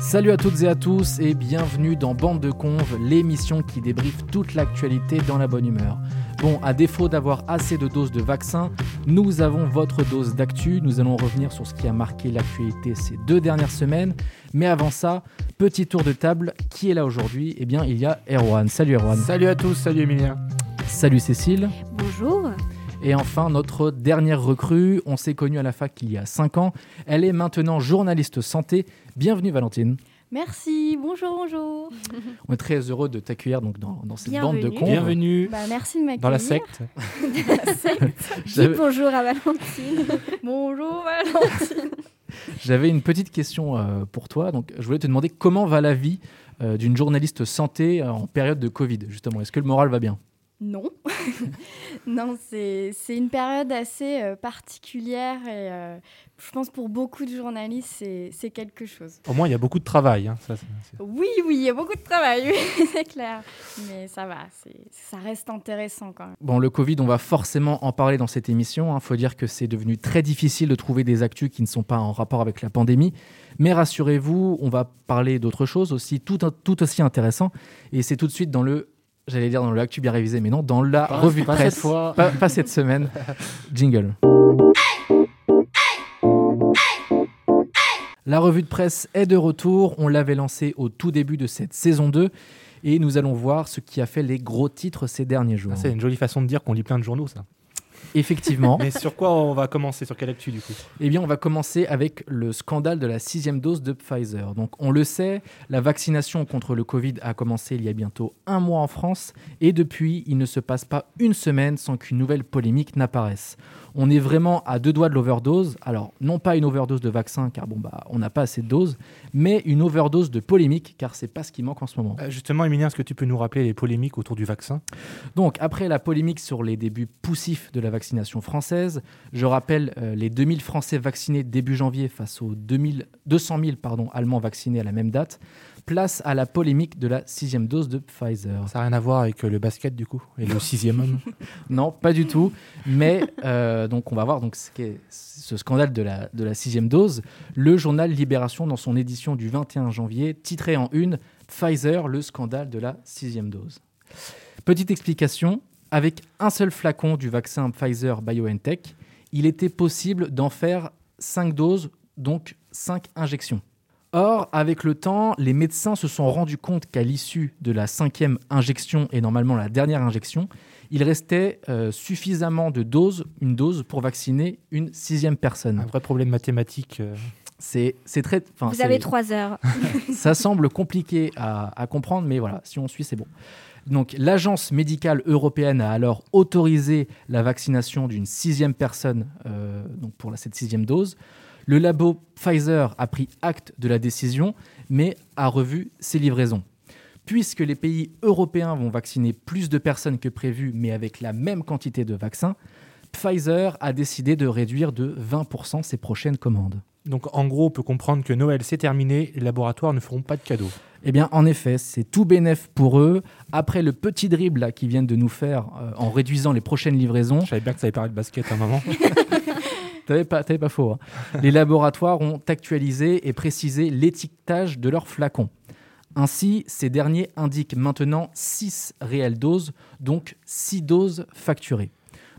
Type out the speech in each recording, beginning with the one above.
Salut à toutes et à tous et bienvenue dans Bande de Conve, l'émission qui débriefe toute l'actualité dans la bonne humeur. Bon, à défaut d'avoir assez de doses de vaccins, nous avons votre dose d'actu. Nous allons revenir sur ce qui a marqué l'actualité ces deux dernières semaines. Mais avant ça, petit tour de table. Qui est là aujourd'hui? Eh bien, il y a Erwan. Salut Erwan. Salut à tous, salut Emilien. Salut Cécile. Bonjour. Et enfin, notre dernière recrue, on s'est connu à la fac il y a 5 ans. Elle est maintenant journaliste santé. Bienvenue Valentine. Merci, bonjour, bonjour. On est très heureux de t'accueillir donc dans, dans cette Bienvenue. bande de cons. Bienvenue Bah, merci de m'accueillir. dans la secte. La secte. Dis J'avais- bonjour à Valentine. bonjour Valentine. J'avais une petite question euh, pour toi. Donc, je voulais te demander comment va la vie euh, d'une journaliste santé euh, en période de Covid, justement? Est-ce que le moral va bien? Non. non, c'est une période assez euh, particulière et euh, je pense pour beaucoup de journalistes, c'est c'est quelque chose. Au moins, il y a beaucoup de travail. hein, ça, Oui, oui, il y a beaucoup de travail, oui, c'est clair. Mais ça va, ça reste intéressant quand même. Bon, le Covid, on va forcément en parler dans cette émission. Il faut dire que c'est devenu très difficile de trouver des actus qui ne sont pas en rapport avec la pandémie. Mais rassurez-vous, on va parler d'autre chose aussi, tout, tout aussi intéressant. Et c'est tout de suite dans le, j'allais dire dans le actu bien révisé, mais non, dans la Pas- revue de pas presse. cette fois. Pas, pas cette semaine. Jingle. La revue de presse est de retour. On l'avait lancée au tout début de cette saison 2. Et nous allons voir ce qui a fait les gros titres ces derniers jours. Ah, c'est une jolie façon de dire qu'on lit plein de journaux, ça. Effectivement. Mais sur quoi on va commencer? Sur quelle actu, du coup? Eh bien, on va commencer avec le scandale de la sixième dose de Pfizer. Donc, on le sait, la vaccination contre le Covid a commencé il y a bientôt un mois en France, et depuis, il ne se passe pas une semaine sans qu'une nouvelle polémique n'apparaisse. On est vraiment à deux doigts de l'overdose. Alors, non pas une overdose de vaccin, car bon, bah, on n'a pas assez de doses, mais une overdose de polémique, car c'est pas ce qui manque en ce moment. Euh, Justement, Emilien, est-ce que tu peux nous rappeler les polémiques autour du vaccin? Donc, après la polémique sur les débuts poussifs de la vaccination française, je rappelle euh, les 2000 Français vaccinés début janvier face aux 2000, 200 000 pardon, Allemands vaccinés à la même date. Place à la polémique de la sixième dose de Pfizer. Ça n'a rien à voir avec euh, le basket, du coup, et le sixième homme. Non, pas du tout. Mais euh, donc, on va voir donc, ce, scandale de la, de la sixième dose. Le journal Libération, dans son édition du 21 janvier, titré en une Pfizer, le scandale de la sixième dose. Petite explication avec un seul flacon du vaccin Pfizer BioNTech, il était possible d'en faire 5 doses, donc 5 injections. Or, avec le temps, les médecins se sont rendus compte qu'à l'issue de la cinquième injection et normalement la dernière injection, il restait euh, suffisamment de doses, une dose pour vacciner une sixième personne. Un vrai problème mathématique. euh, C'est très. Vous avez trois heures. ça semble compliqué à, à comprendre, mais voilà, si on suit, c'est bon. Donc, l'agence médicale européenne a alors autorisé la vaccination d'une sixième personne euh, donc pour cette sixième dose. Le labo Pfizer a pris acte de la décision, mais a revu ses livraisons. Puisque les pays européens vont vacciner plus de personnes que prévu, mais avec la même quantité de vaccins, Pfizer a décidé de réduire de 20% ses prochaines commandes. Donc, en gros, on peut comprendre que Noël, c'est terminé, les laboratoires ne feront pas de cadeaux. Eh bien, en effet, c'est tout bénef pour eux. Après le petit dribble qu'ils viennent de nous faire euh, en réduisant les prochaines livraisons, Je savais bien que ça allait parler de basket à un moment. t'avais pas, pas faux. hein. Les laboratoires ont actualisé et précisé l'étiquetage de leurs flacons. Ainsi, ces derniers indiquent maintenant 6 réelles doses, donc 6 doses facturées.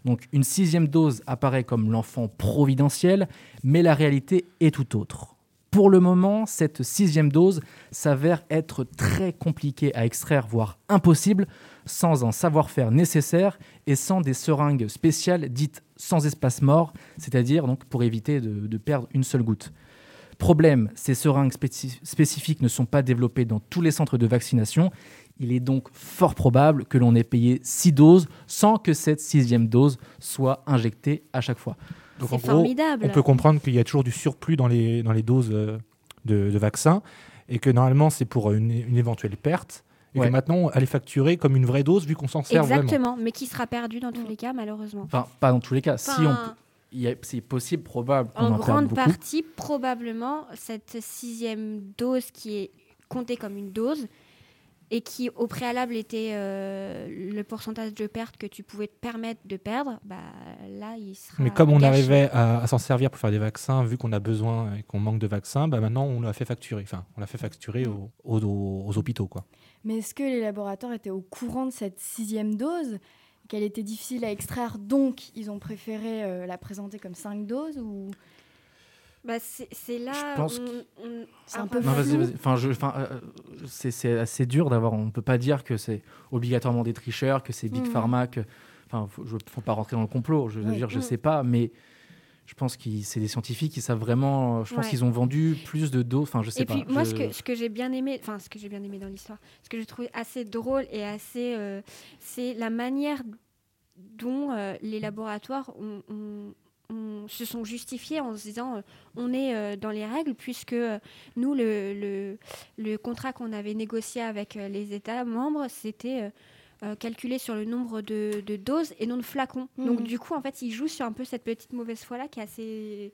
Donc une sixième dose apparaît comme l'enfant providentiel, mais la réalité est tout autre. Pour le moment, cette sixième dose s'avère être très compliquée à extraire, voire impossible, sans un savoir-faire nécessaire et sans des seringues spéciales dites sans espace mort, c'est-à-dire pour éviter de, de perdre une seule goutte. Problème, ces seringues spécif- spécifiques ne sont pas développées dans tous les centres de vaccination. Il est donc fort probable que l'on ait payé six doses sans que cette sixième dose soit injectée à chaque fois. Donc, en C'est gros, formidable. on peut comprendre qu'il y a toujours du surplus dans les, dans les doses euh, de, de vaccins et que normalement, c'est pour une, une éventuelle perte. Et Ouais. que maintenant, elle est facturée comme une vraie dose vu qu'on s'en sert vraiment. Exactement, mais qui sera perdu dans tous les cas, malheureusement. Enfin, pas dans tous les cas. si on, c'est possible, probable en grande partie, probablement, cette sixième dose qui est comptait comme une dose et qui au préalable était euh, le pourcentage de perte que tu pouvais te permettre de perdre, bah, là il sera. Mais comme on arrivait à, à s'en servir pour faire des vaccins, vu qu'on a besoin et qu'on manque de vaccins, bah maintenant on l'a fait facturer. Enfin, on l'a fait facturer aux, aux- aux hôpitaux, quoi. Mais est-ce que les laboratoires étaient au courant de cette sixième dose Qu'elle était difficile à extraire, donc ils ont préféré euh, la présenter comme cinq doses ou... Bah, c'est là. Je pense on- on- C'est un peu Non, vas-y, flou. vas-y. Enfin, je, enfin, euh, c'est, c'est assez dur d'avoir. On ne peut pas dire que c'est obligatoirement des tricheurs, que c'est Big Mhm. Pharma, que. Enfin, faut, je, faut pas rentrer dans le complot. Je veux Oui. dire, je Mhm. sais pas, mais je pense que c'est des scientifiques qui savent vraiment. Je pense Ouais. qu'ils ont vendu plus de doses. Enfin, je sais Et pas. puis moi, Je- ce que, ce que j'ai bien aimé, enfin ce que j'ai bien aimé dans l'histoire, ce que j'ai trouvé assez drôle et assez, euh, c'est la manière dont euh, les laboratoires ont- ont- se sont justifiés en se disant euh, on est euh, dans les règles puisque euh, nous le, le, le contrat qu'on avait négocié avec euh, les États membres c'était euh, euh, calculé sur le nombre de, de doses et non de flacons. Donc Mhm. du coup en fait ils jouent sur un peu cette petite mauvaise foi là qui est assez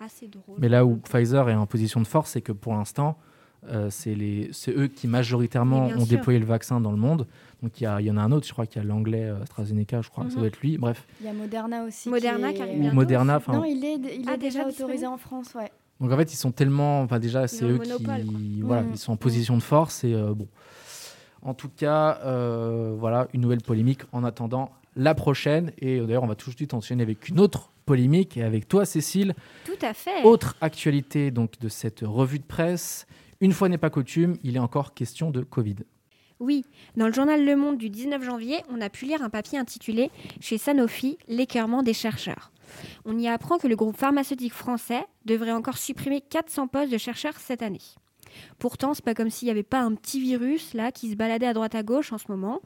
assez drôle. Mais là où Pfizer est en position de force, c'est que pour l'instant, euh, c'est les- c'est eux qui majoritairement ont sûr. déployé le vaccin dans le monde. Donc il y, en a un autre, je crois qu'il y a l'anglais euh, AstraZeneca, je crois que ça Mhm. doit être lui. Bref, Il y a Moderna aussi. Moderna qui, arrive bientôt Moderna. enfin, Non, il est, il Ah, est déjà déjà autorisé en France, ouais. Donc en fait, ils sont tellement, enfin déjà, c'est eux quoi. qui, voilà, Mhm. ils sont en position de force et euh, bon. En tout cas, euh, voilà, une nouvelle polémique en attendant la prochaine. Et d'ailleurs, on va tout de suite enchaîner avec une autre polémique et avec toi, Cécile. Tout à fait. Autre actualité donc de cette revue de presse. Une fois n'est pas coutume, il est encore question de Covid. Oui, dans le journal Le Monde du 19 janvier, on a pu lire un papier intitulé Chez Sanofi, l'écœurement des chercheurs. On y apprend que le groupe pharmaceutique français devrait encore supprimer 400 postes de chercheurs cette année. Pourtant, c'est pas comme s'il n'y avait pas un petit virus là qui se baladait à droite à gauche en ce moment.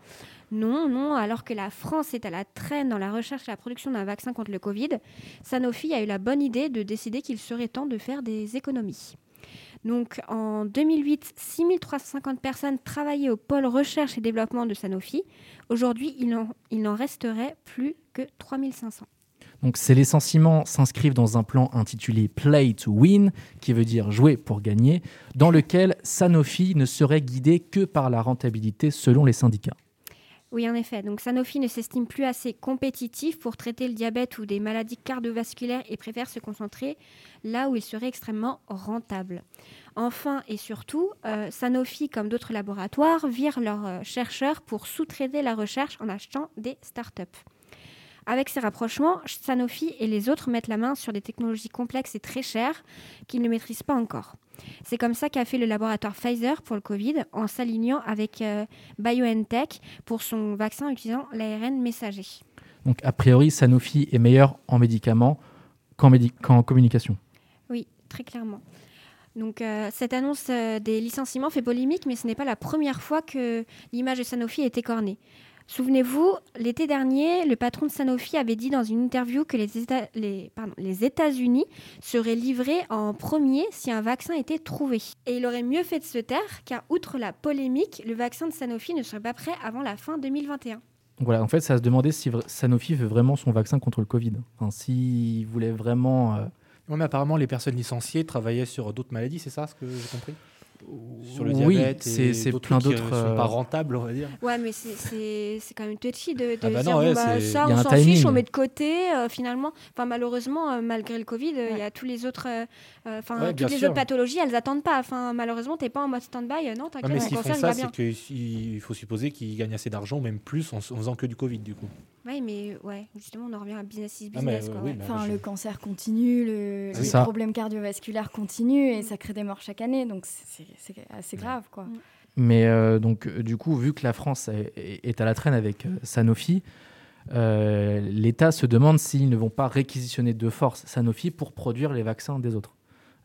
Non, non, alors que la France est à la traîne dans la recherche et la production d'un vaccin contre le Covid, Sanofi a eu la bonne idée de décider qu'il serait temps de faire des économies. Donc en 2008, 6350 personnes travaillaient au pôle recherche et développement de Sanofi. Aujourd'hui, il en, il n'en resterait plus que 3500. Donc ces licenciements s'inscrivent dans un plan intitulé Play to Win, qui veut dire jouer pour gagner, dans lequel Sanofi ne serait guidé que par la rentabilité selon les syndicats. Oui, en effet. Donc Sanofi ne s'estime plus assez compétitif pour traiter le diabète ou des maladies cardiovasculaires et préfère se concentrer là où il serait extrêmement rentable. Enfin et surtout, euh, Sanofi, comme d'autres laboratoires, virent leurs euh, chercheurs pour sous-traiter la recherche en achetant des startups. Avec ces rapprochements, Sanofi et les autres mettent la main sur des technologies complexes et très chères qu'ils ne maîtrisent pas encore. C'est comme ça qu'a fait le laboratoire Pfizer pour le Covid en s'alignant avec euh, BioNTech pour son vaccin utilisant l'ARN messager. Donc a priori, Sanofi est meilleur en médicaments qu'en médi- qu'en communication. Oui, très clairement. Donc euh, cette annonce euh, des licenciements fait polémique, mais ce n'est pas la première fois que l'image de Sanofi a été cornée. Souvenez-vous, l'été dernier, le patron de Sanofi avait dit dans une interview que les, Éta- les, pardon, les États-Unis seraient livrés en premier si un vaccin était trouvé. Et il aurait mieux fait de se taire, car outre la polémique, le vaccin de Sanofi ne serait pas prêt avant la fin 2021. Donc voilà, en fait, ça se demandait si Sanofi veut vraiment son vaccin contre le Covid. Enfin, s'il voulait vraiment... euh, Ouais, mais apparemment, les personnes licenciées travaillaient sur d'autres maladies, c'est ça ce que j'ai compris? Sur le oui, diabète c'est et c'est d'autres plein d'autres... euh, sont euh, pas rentables, on va dire. Ouais, mais c'est- c'est c'est quand même touchy de, de Ah bah dire non, bon, ouais, bah, ça, on s'en fiche, on met de côté. euh, finalement, enfin malheureusement, euh, malgré le Covid, il Ouais. y a tous les autres, enfin Ouais, bien toutes les sûr. autres pathologies, elles attendent pas. Enfin malheureusement, t'es pas en mode stand-by. euh, non, t'inquiète, mais mon s'ils font ça, va c'est bien. qu'il faut supposer qu'ils gagnent assez d'argent, même plus, en, faisant que du Covid, du coup. Ouais, mais ouais, justement, on en revient à business is Ah, mais, business. euh, quoi, oui, ouais. bah, Enfin, je- le cancer continue, le, ça. problèmes cardiovasculaires continuent et ça crée des morts chaque année, donc c'est assez grave, quoi. Mm. Mais euh, donc, euh, du coup, vu que la France est, est à la traîne avec euh, Sanofi, euh, l'État se demande s'ils ne vont pas réquisitionner de force Sanofi pour produire les vaccins des autres.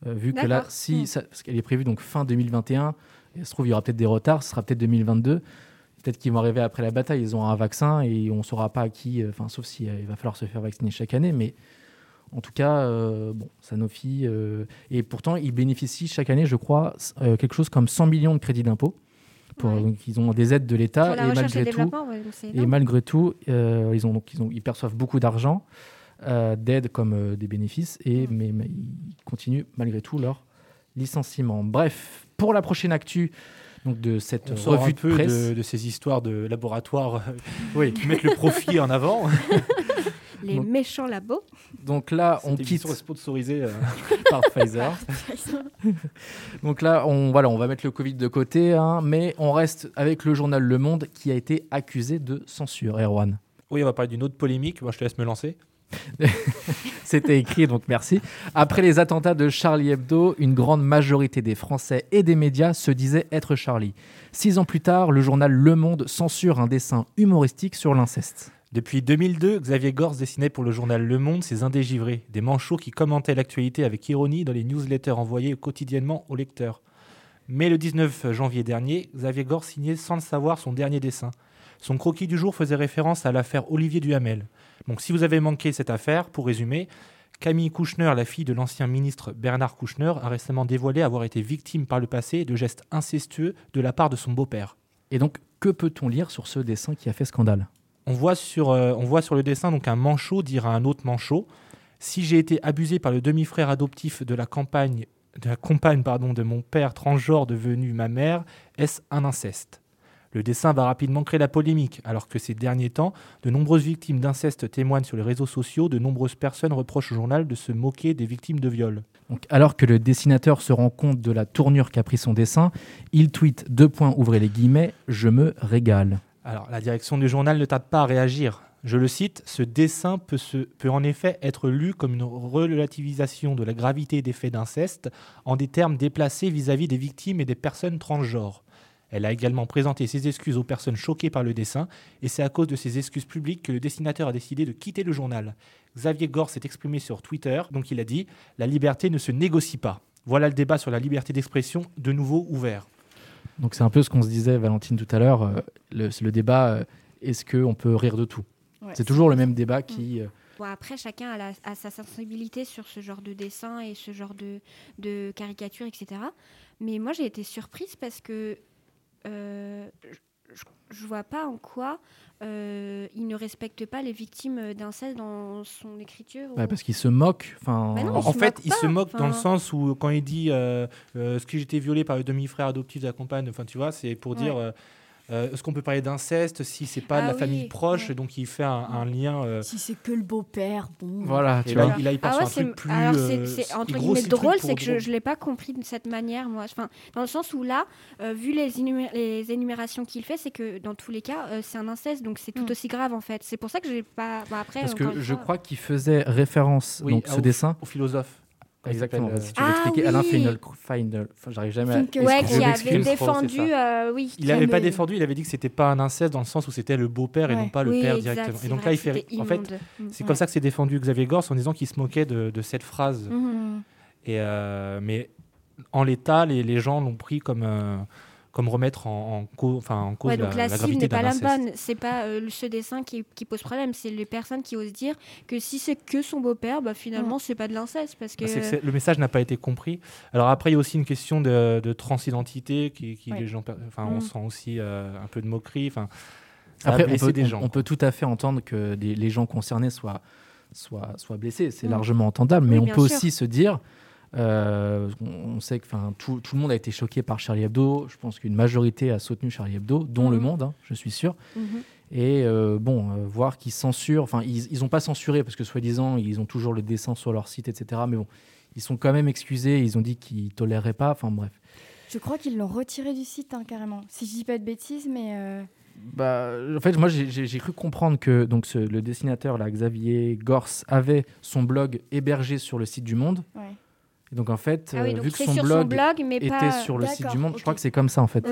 Euh, vu que là, si, Mm. ça- parce qu'elle est prévue donc fin 2021, et il se trouve il y aura peut-être des retards, ce sera peut-être 2022. Peut-être qu'ils vont arriver après la bataille, ils ont un vaccin et on ne saura pas à qui, euh, enfin sauf si euh, il va falloir se faire vacciner chaque année, mais en tout cas, euh, bon, Sanofi, euh, et pourtant ils bénéficient chaque année, je crois, euh, quelque chose comme 100 millions de crédits d'impôt. Ouais. donc, ils ont des aides de l'État et malgré tout, ouais, et malgré tout, ils, ont, donc, ils, ont, ils perçoivent beaucoup d'argent, euh, d'aides comme euh, des bénéfices, et, Mm. mais, mais ils continuent malgré tout leur licenciements. Bref, pour la prochaine actu donc de cette On sort revue un peu de presse. de, de ces histoires de laboratoire euh, oui, qui mettent le profit en avant. Les Donc- méchants labos. Donc là, on quitte sponsorisée. euh, par Pfizer. Donc là, on, voilà, on va mettre le Covid de côté, hein, mais on reste avec le journal Le Monde qui a été accusé de censure. Erwan. Oui, on va parler d'une autre polémique. Moi, je te laisse me lancer. C'était écrit, donc merci. Après les attentats de Charlie Hebdo, une grande majorité des Français et des médias se disaient être Charlie. Six ans plus tard, le journal Le Monde censure un dessin humoristique sur l'inceste. Depuis 2002, Xavier Gors dessinait pour le journal Le Monde ses indégivrés, des manchots qui commentaient l'actualité avec ironie dans les newsletters envoyés quotidiennement aux lecteurs. Mais le 19 janvier dernier, Xavier Gors signait sans le savoir son dernier dessin. Son croquis du jour faisait référence à l'affaire Olivier Duhamel. Donc si vous avez manqué cette affaire, pour résumer, Camille Kouchner, la fille de l'ancien ministre Bernard Kouchner, a récemment dévoilé avoir été victime par le passé de gestes incestueux de la part de son beau-père. Et donc, que peut-on lire sur ce dessin qui a fait scandale? On voit, sur, euh, on voit sur le dessin donc un manchot dire à un autre manchot Si j'ai été abusé par le demi-frère adoptif de la campagne de la compagne pardon, de mon père transgenre devenu ma mère, est-ce un inceste? Le dessin va rapidement créer la polémique, alors que ces derniers temps, de nombreuses victimes d'inceste témoignent sur les réseaux sociaux, de nombreuses personnes reprochent au journal de se moquer des victimes de viol. Donc, alors que le dessinateur se rend compte de la tournure qu'a pris son dessin, il tweet deux points, ouvrez les guillemets, je me régale. Alors, la direction du journal ne tarde pas à réagir. Je le cite, ce dessin peut, se- peut en effet être lu comme une relativisation de la gravité des faits d'inceste en des termes déplacés vis-à-vis des victimes et des personnes transgenres. Elle a également présenté ses excuses aux personnes choquées par le dessin, et c'est à cause de ces excuses publiques que le dessinateur a décidé de quitter le journal. Xavier Gore s'est exprimé sur Twitter, donc il a dit La liberté ne se négocie pas. Voilà le débat sur la liberté d'expression, de nouveau ouvert. Donc c'est un peu ce qu'on se disait, Valentine, tout à l'heure, euh, le, débat, euh, est-ce qu'on peut rire de tout? Ouais, C'est toujours le même débat qui... euh, Bon, après, chacun a, la- a sa sensibilité sur ce genre de dessin et ce genre de, de caricature, etc. Mais moi, j'ai été surprise parce que je, je vois pas en quoi euh, il ne respecte pas les victimes d'inceste dans son écriture. ouais, ou- parce qu'il se moque. Enfin, Bah non, En, il en se fait, moque il se moque dans le sens où quand il dit euh, euh, ce que j'étais violé par le demi-frère adoptif de la compagne, enfin tu vois, c'est pour dire Ouais. euh, euh, est-ce qu'on peut parler d'inceste si c'est pas de Ah la oui, famille proche, ouais. donc il fait un, un lien. euh, Si c'est que le beau-père, bon. Voilà, tu là, vois. il- là, il part Ah ouais, sur un c'est truc plus. alors euh, il entre guillemets drôle, c'est que je, je l'ai pas compris de cette manière, moi. Enfin, dans le sens où là, euh, vu les, énumé- les énumérations qu'il fait, c'est que dans tous les cas, euh, c'est un inceste, donc c'est tout Mm. aussi grave en fait. C'est pour ça que j'ai pas. bon, après, Parce que je fois, crois qu'il faisait référence, Oui, donc ah, ce au- dessin. Au philosophe. Exactement. Si euh, tu veux Ah expliquer, Alain oui. Final, Final, enfin, j'arrive jamais à. Ouais, expliquer. qui avait c'est défendu, ça. euh, oui. Il qui n'avait pas avait- défendu, il avait dit que c'était pas un inceste dans le sens où c'était le beau-père et non pas le père exact, directement. c'est Et donc vrai là, il fait. En fait, immonde. Mm. c'est comme ça que c'est défendu Xavier Gors en disant qu'il se moquait de, de cette phrase. Mhm. Mm. Et euh, mais en l'état, les, les gens l'ont pris comme, euh, comme remettre en, en, enfin, en cause Ouais, donc la, la cible gravité n'est pas la bonne. C'est pas euh, ce dessin qui, qui pose problème. C'est les personnes qui osent dire que si c'est que son beau-père, bah, finalement, c'est pas de l'inceste. Parce que. Bah, que le message n'a pas été compris. Alors après, il y a aussi une question de, de transidentité qui, qui Ouais. les gens, enfin, on Mm. sent aussi euh, un peu de moquerie. Enfin, Après, on blessé peut, des gens. on peut tout à fait entendre que des- les gens concernés soient, soient, soient blessés. C'est Mm. largement entendable. Mais Oui, on peut sûr. aussi se dire. Euh, on on sait que tout, tout le monde a été choqué par Charlie Hebdo. Je pense qu'une majorité a soutenu Charlie Hebdo, dont Mhm. le monde, hein, je suis sûr. Mhm. Et euh, bon, euh, voir qu'ils censurent, enfin, ils n'ont pas censuré parce que soi-disant, ils ont toujours le dessin sur leur site, etc. Mais bon, ils sont quand même excusés. Ils ont dit qu'ils toléreraient pas. Enfin, bref. Je crois qu'ils l'ont retiré du site, hein, carrément. Si je dis pas de bêtises, mais. Bah, en fait, moi, j'ai- cru comprendre que donc ce- le dessinateur, là, Xavier Gors, avait son blog hébergé sur le site du Monde. ouais. Et donc, en fait, Ah oui, euh, donc vu que son sur blog, son blog, mais était pas. sur le site du Monde, je crois que c'est comme ça, en fait.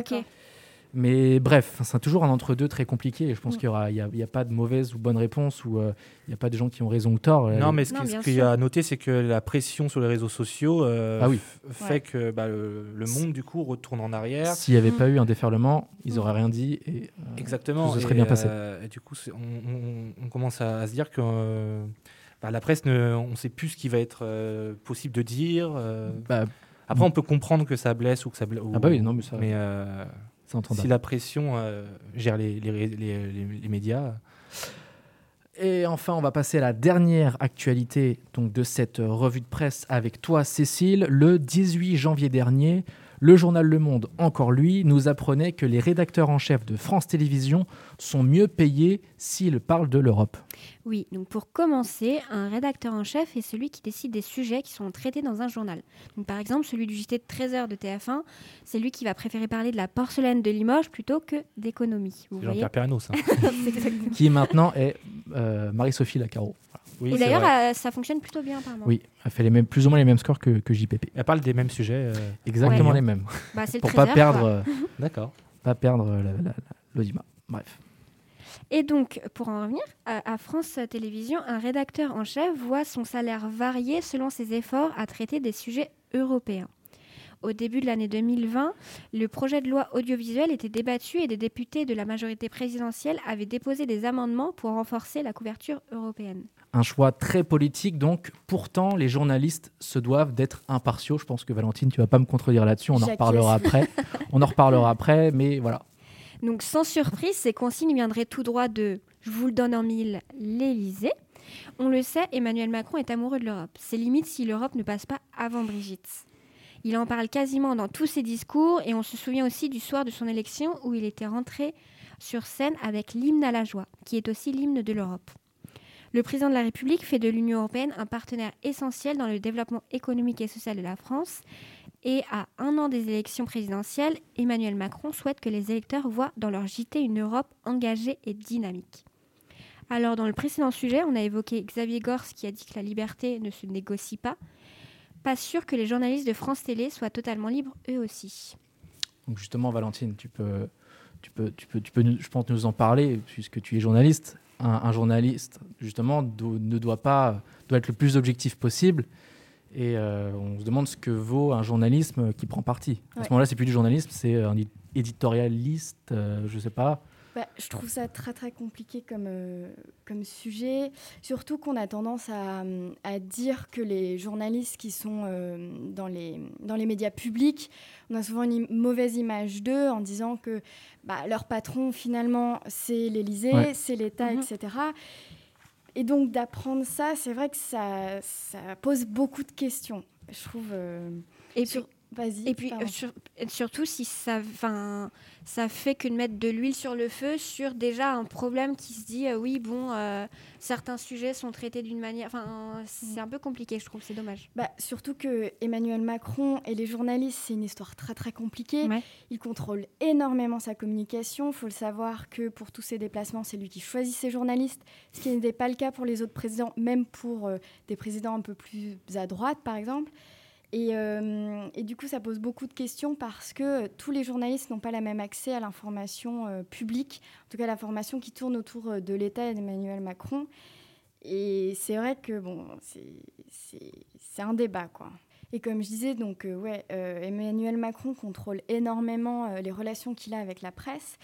Mais bref, c'est toujours un entre-deux très compliqué. Et je pense Mm. qu'il n'y y a, y pas de mauvaise ou bonne réponse, ou euh, il n'y a pas de gens qui ont raison ou tort. Non, Euh, mais ce qu'il y sûr. a à noter, c'est que la pression sur les réseaux sociaux euh, Ah oui. fait Ouais. que bah, le, le monde, du coup, retourne en arrière. S'il n'y avait Mm. pas eu un déferlement, ils Mm. n'auraient rien dit. Et, euh, Exactement. Tout se serait et, bien passé. euh, et du coup, on, on- on commence à, à se dire que euh, bah, la presse, ne, on ne sait plus ce qui va être euh, possible de dire. euh. bah, Après, on peut comprendre que ça blesse ou que ça blesse. Ah bah oui, non, mais ça- euh, c'est entendable. si la pression euh, gère les, les, les- les- médias. Et enfin, on va passer à la dernière actualité donc, de cette euh, revue de presse avec toi, Cécile. Le 18 janvier dernier, le journal Le Monde, encore lui, nous apprenait que les rédacteurs en chef de France Télévisions sont mieux payés s'ils parlent de l'Europe. Oui, donc pour commencer, un rédacteur en chef est celui qui décide des sujets qui sont traités dans un journal. Donc par exemple, celui du JT de 13h de TF1, c'est lui qui va préférer parler de la porcelaine de Limoges plutôt que d'économie. Jean-Pierre ça. Qui maintenant est euh, Marie-Sophie Lacaro. Oui, Et d'ailleurs, euh, ça fonctionne plutôt bien apparemment. Oui, elle fait les mêmes, plus ou moins les mêmes scores que, que JPP. Elle parle des mêmes sujets. euh, Exactement Ouais. les mêmes. Bah, c'est le Pour pas 13h, perdre, quoi. euh, D'accord. pas perdre euh, la- la- la- l'audimat. Bref. Et donc, pour en revenir, à, à France Télévisions, un rédacteur en chef voit son salaire varier selon ses efforts à traiter des sujets européens. Au début de l'année 2020, le projet de loi audiovisuel était débattu et des députés de la majorité présidentielle avaient déposé des amendements pour renforcer la couverture européenne. Un choix très politique, donc pourtant les journalistes se doivent d'être impartiaux. Je pense que Valentine, tu vas pas me contredire là-dessus, on en reparlera après. on en reparlera après, mais voilà. Donc, sans surprise, ces consignes viendraient tout droit de Je vous le donne en mille, l'Élysée. On le sait, Emmanuel Macron est amoureux de l'Europe. C'est limite si l'Europe ne passe pas avant Brigitte. Il en parle quasiment dans tous ses discours et on se souvient aussi du soir de son élection où il était rentré sur scène avec l'hymne à la joie, qui est aussi l'hymne de l'Europe. Le président de la République fait de l'Union européenne un partenaire essentiel dans le développement économique et social de la France. Et à un an des élections présidentielles, Emmanuel Macron souhaite que les électeurs voient dans leur JT une Europe engagée et dynamique. Alors, dans le précédent sujet, on a évoqué Xavier Gors qui a dit que la liberté ne se négocie pas. Pas sûr que les journalistes de France Télé soient totalement libres eux aussi. Donc justement, Valentine, tu peux, tu peux, tu peux, tu peux, je pense, nous en parler, puisque tu es journaliste. Un, un journaliste, justement, do- ne doit pas, doit être le plus objectif possible. Et euh, on se demande ce que vaut un journalisme qui prend parti. À ce moment-là, c'est plus du journalisme, c'est un édi- éditorialiste, euh, je sais pas. Bah, je trouve ça très très compliqué comme, euh, comme sujet, surtout qu'on a tendance à, à dire que les journalistes qui sont euh, dans, les, dans les médias publics, on a souvent une mauvaise image d'eux en disant que bah, leur patron finalement c'est l'Élysée, Ouais. c'est l'État, Mhm. etc. Et donc d'apprendre ça, c'est vrai que ça, ça pose beaucoup de questions. Je trouve... euh, Et sur- puis, Vas-y. et puis euh, sur- surtout si ça, ça fait que de mettre de l'huile sur le feu sur déjà un problème qui se dit euh, oui bon euh, certains sujets sont traités d'une manière, enfin c'est un peu compliqué je trouve c'est dommage. Bah, surtout que Emmanuel Macron et les journalistes, c'est une histoire très très compliquée. Ouais. Il contrôle énormément sa communication. Il faut le savoir que pour tous ses déplacements, c'est lui qui choisit ses journalistes, ce qui n'était pas le cas pour les autres présidents, même pour euh, des présidents un peu plus à droite, par exemple. Et, euh, et du coup, ça pose beaucoup de questions parce que tous les journalistes n'ont pas le même accès à l'information euh, publique, en tout cas l'information qui tourne autour euh, de l'État et d'Emmanuel Macron. Et c'est vrai que bon, c'est- un débat, quoi. Et comme je disais, donc, ouais, Emmanuel Macron contrôle énormément les relations qu'il a avec la presse.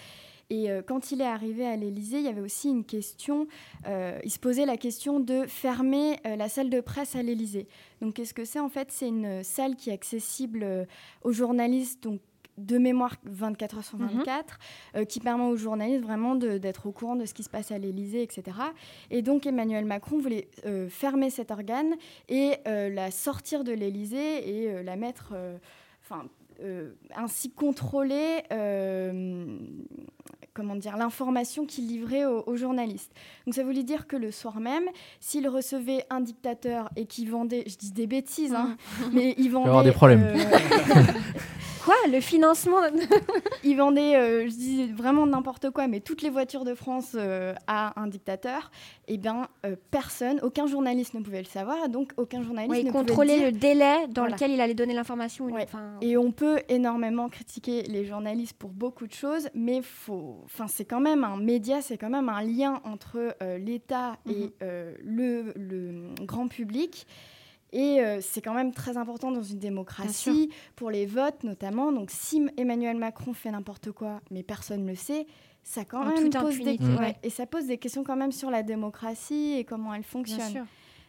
Et euh, quand il est arrivé à l'Élysée, il y avait aussi une question, euh, il se posait la question de fermer euh, la salle de presse à l'Élysée. Donc qu'est-ce que c'est En fait, c'est une salle qui est accessible aux journalistes, donc de mémoire 24 heures sur Mhm. 24, euh, qui permet aux journalistes vraiment d'être au courant de ce qui se passe à l'Élysée, etc. Et donc Emmanuel Macron voulait euh, fermer cet organe et euh, la sortir de l'Élysée et la mettre, enfin, ainsi contrôler, euh, comment dire, l'information qu'il livrait aux, aux journalistes. Donc ça voulait dire que le soir même, s'il recevait un dictateur et qu'il vendait, je dis des bêtises, hein, mais il vendait, avoir des problèmes. Quoi le financement il vendait, euh, je dis vraiment n'importe quoi, mais toutes les voitures de France euh, à un dictateur, eh bien, euh, personne, aucun journaliste ne pouvait le savoir, donc aucun journaliste Ouais, ne il pouvait contrôlait dire. le délai dans Voilà. lequel il allait donner l'information. une- Ouais. enfin, Et on peut énormément critiquer les journalistes pour beaucoup de choses, mais faut, enfin, c'est quand même un média, c'est quand même un lien entre l'État et Mhm. euh, le, le grand public. Et euh, c'est quand même très important dans une démocratie, pour les votes notamment. Donc si Emmanuel Macron fait n'importe quoi, mais personne ne le sait, ça quand En même pose des, ouais, et ça pose des questions quand même sur la démocratie et comment elle bien fonctionne. sûr.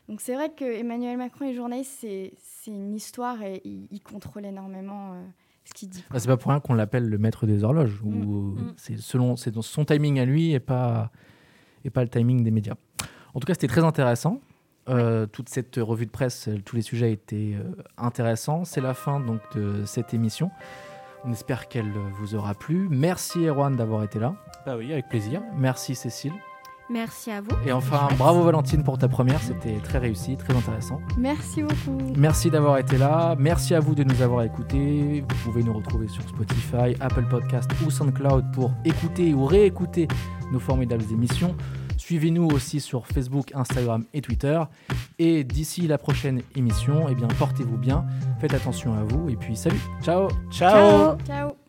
Donc c'est vrai que Emmanuel Macron et les journalistes, c'est c'est une histoire et il, il contrôle énormément euh, ce qu'il dit. quoi. Ah, c'est pas pour rien qu'on l'appelle le maître des horloges. Ou Mm. c'est selon c'est dans son timing à lui et pas et pas le timing des médias. En tout cas, c'était très intéressant. Euh, toute cette revue de presse, euh, tous les sujets étaient euh, intéressants. C'est la fin donc de cette émission. On espère qu'elle vous aura plu. Merci Erwan d'avoir été là. Bah oui, avec plaisir. Merci Cécile. Merci à vous. Et enfin, bravo Valentine pour ta première. C'était très réussi, très intéressant. Merci beaucoup. Merci d'avoir été là. Merci à vous de nous avoir écoutés. Vous pouvez nous retrouver sur Spotify, Apple Podcast ou SoundCloud pour écouter ou réécouter nos formidables émissions. Suivez-nous aussi sur Facebook, Instagram et Twitter. Et d'ici la prochaine émission, eh bien, portez-vous bien, faites attention à vous et puis salut, ciao Ciao. Ciao.